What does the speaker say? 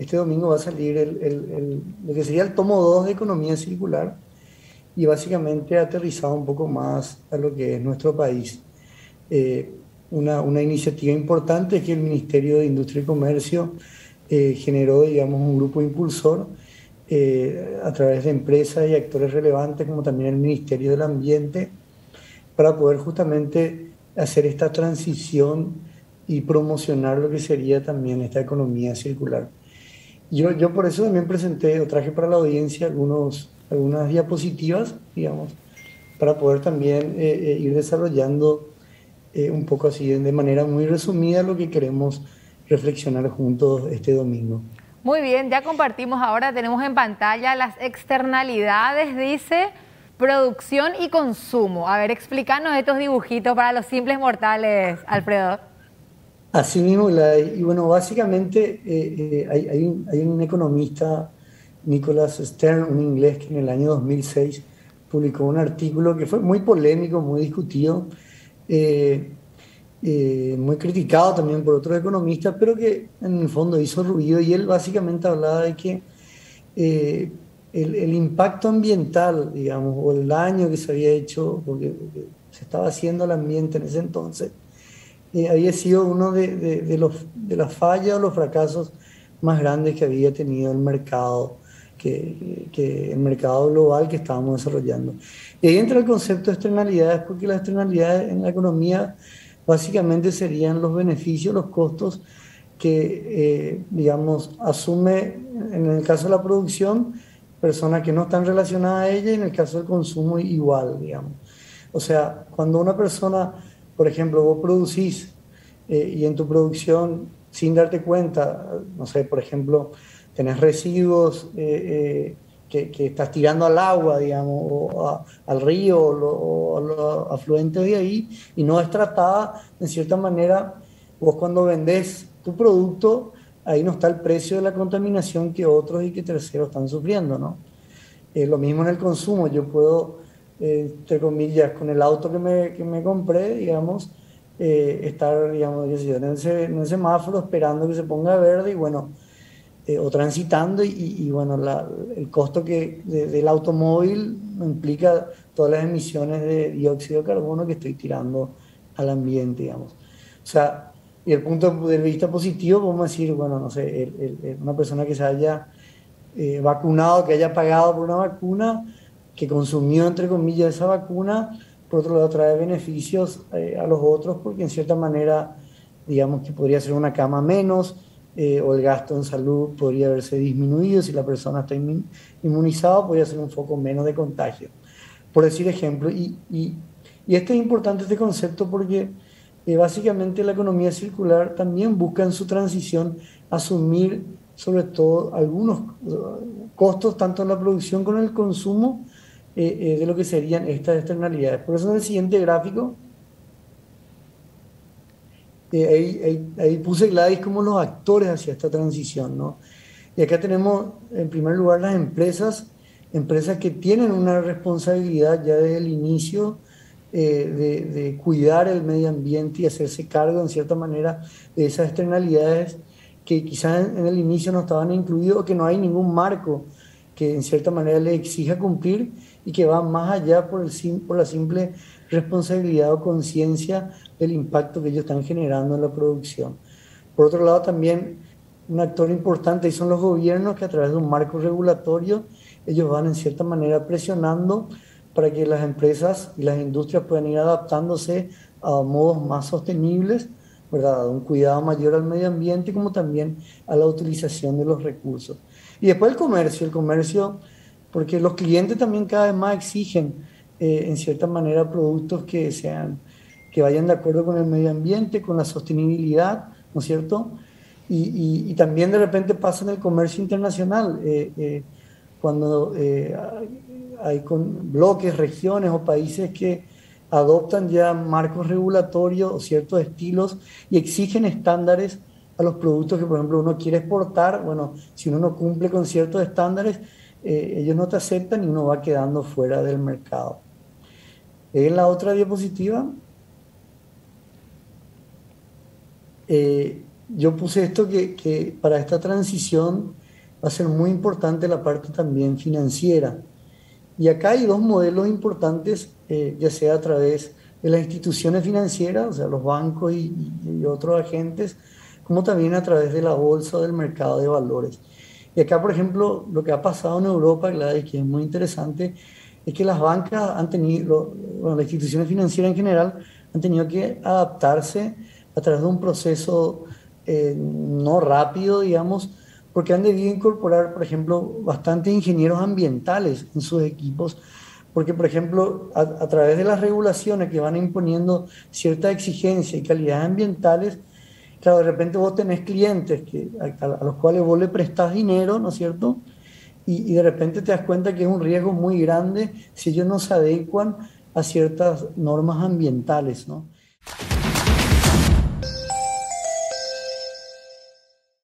este domingo va a salir el, lo que sería el tomo 2 de economía circular y básicamente aterrizado un poco más a lo que es nuestro país. Eh, una, una, iniciativa importante es que el Ministerio de Industria y Comercio eh, generó, digamos, un grupo impulsor eh, a través de empresas y actores relevantes, como también el Ministerio del Ambiente, para poder justamente hacer esta transición y promocionar lo que sería también esta economía circular. Yo, yo por eso también presenté o traje para la audiencia algunos, algunas diapositivas, digamos, para poder también eh, ir desarrollando eh, un poco así, de manera muy resumida, lo que queremos reflexionar juntos este domingo. Muy bien, ya compartimos ahora, tenemos en pantalla las externalidades, dice producción y consumo. A ver, explícanos estos dibujitos para los simples mortales, Alfredo. Así mismo, y bueno, básicamente eh, eh, hay, un, economista, Nicholas Stern, un inglés, que en el año 2006 publicó un artículo que fue muy polémico, muy discutido, eh, muy criticado también por otros economistas, pero que en el fondo hizo ruido y él básicamente hablaba de que el, impacto ambiental, digamos, o el daño que se había hecho, porque, se estaba haciendo al ambiente en ese entonces, había sido uno de, de, los, de las fallas o los fracasos más grandes que había tenido el mercado, que, que, el mercado global que estábamos desarrollando. Y ahí entra el concepto de externalidades, porque las externalidades en la economía básicamente serían los beneficios, los costos que, eh, digamos, asume en el caso de la producción personas que no están relacionadas a ella y en el caso del consumo igual, digamos. O sea, cuando una persona, por ejemplo, vos producís eh, y en tu producción, sin darte cuenta, no sé, por ejemplo, tenés residuos, eh, que, estás tirando al agua, digamos, o al río o, a los afluentes de ahí, y no es tratada, en cierta manera, vos cuando vendés tu producto, ahí no está el precio de la contaminación que otros y que terceros están sufriendo, ¿no? Eh, lo mismo en el consumo, yo puedo, entre comillas, con el auto que me, que me compré, digamos, eh, estar, digamos, en ese, en ese semáforo esperando que se ponga verde y bueno, eh, o transitando y, bueno, el costo que del automóvil implica todas las emisiones de dióxido de carbono que estoy tirando al ambiente, digamos. O sea, y el punto de vista positivo, podemos decir, bueno, no sé, una persona que se haya eh, vacunado, que haya pagado por una vacuna, que consumió, entre comillas, esa vacuna, por otro lado trae beneficios eh, a los otros, porque en cierta manera, digamos que podría ser una cama menos, eh, o el gasto en salud podría haberse disminuido, si la persona está inmunizada podría ser un foco menos de contagio, por decir ejemplo. Y, y, y esto es importante, este concepto, porque eh, básicamente la economía circular también busca en su transición asumir sobre todo algunos costos, tanto en la producción como en el consumo, eh, de lo que serían estas externalidades. Por eso en el siguiente gráfico ahí, ahí, puse Gladys como los actores hacia esta transición, ¿no? Y acá tenemos, en primer lugar, las empresas, empresas que tienen una responsabilidad ya desde el inicio eh, de, cuidar el medio ambiente y hacerse cargo, en cierta manera, de esas externalidades que quizás en, el inicio no estaban incluidos o que no hay ningún marco que en cierta manera le exija cumplir y que va más allá por, el, por la simple responsabilidad o conciencia del impacto que ellos están generando en la producción. Por otro lado, también un actor importante y son los gobiernos que a través de un marco regulatorio ellos van en cierta manera presionando para que las empresas y las industrias puedan ir adaptándose a modos más sostenibles, ¿verdad? un cuidado mayor al medio ambiente como también a la utilización de los recursos. Y después el comercio, el comercio, porque los clientes también cada vez más exigen eh, en cierta manera productos que sean que vayan de acuerdo con el medio ambiente, con la sostenibilidad, ¿no es cierto? Y, también de repente pasa en el comercio internacional, eh, eh, cuando hay con bloques, regiones o países que adoptan ya marcos regulatorios o ciertos estilos y exigen estándares a los productos que, por ejemplo, uno quiere exportar. Bueno, si uno no cumple con ciertos estándares, ellos no te aceptan y uno va quedando fuera del mercado. En la otra diapositiva, eh, yo puse esto que, para esta transición va a ser muy importante la parte también financiera. Y acá hay dos modelos importantes, eh, ya sea a través de las instituciones financieras, o sea, los bancos y, otros agentes, como también a través de la bolsa o del mercado de valores. Y acá, por ejemplo, lo que ha pasado en Europa, Gladys, que es muy interesante, es que las bancas han tenido, bueno, las instituciones financieras en general, han tenido que adaptarse a través de un proceso eh, no rápido, digamos, porque han debido incorporar, por ejemplo, bastantes ingenieros ambientales en sus equipos, porque, por ejemplo, a, través de las regulaciones que van imponiendo cierta exigencia y calidades ambientales, claro, de repente vos tenés clientes que, a, los cuales vos le prestás dinero, ¿no es cierto? Y, y, de repente te das cuenta que es un riesgo muy grande si ellos no se adecuan a ciertas normas ambientales, ¿no?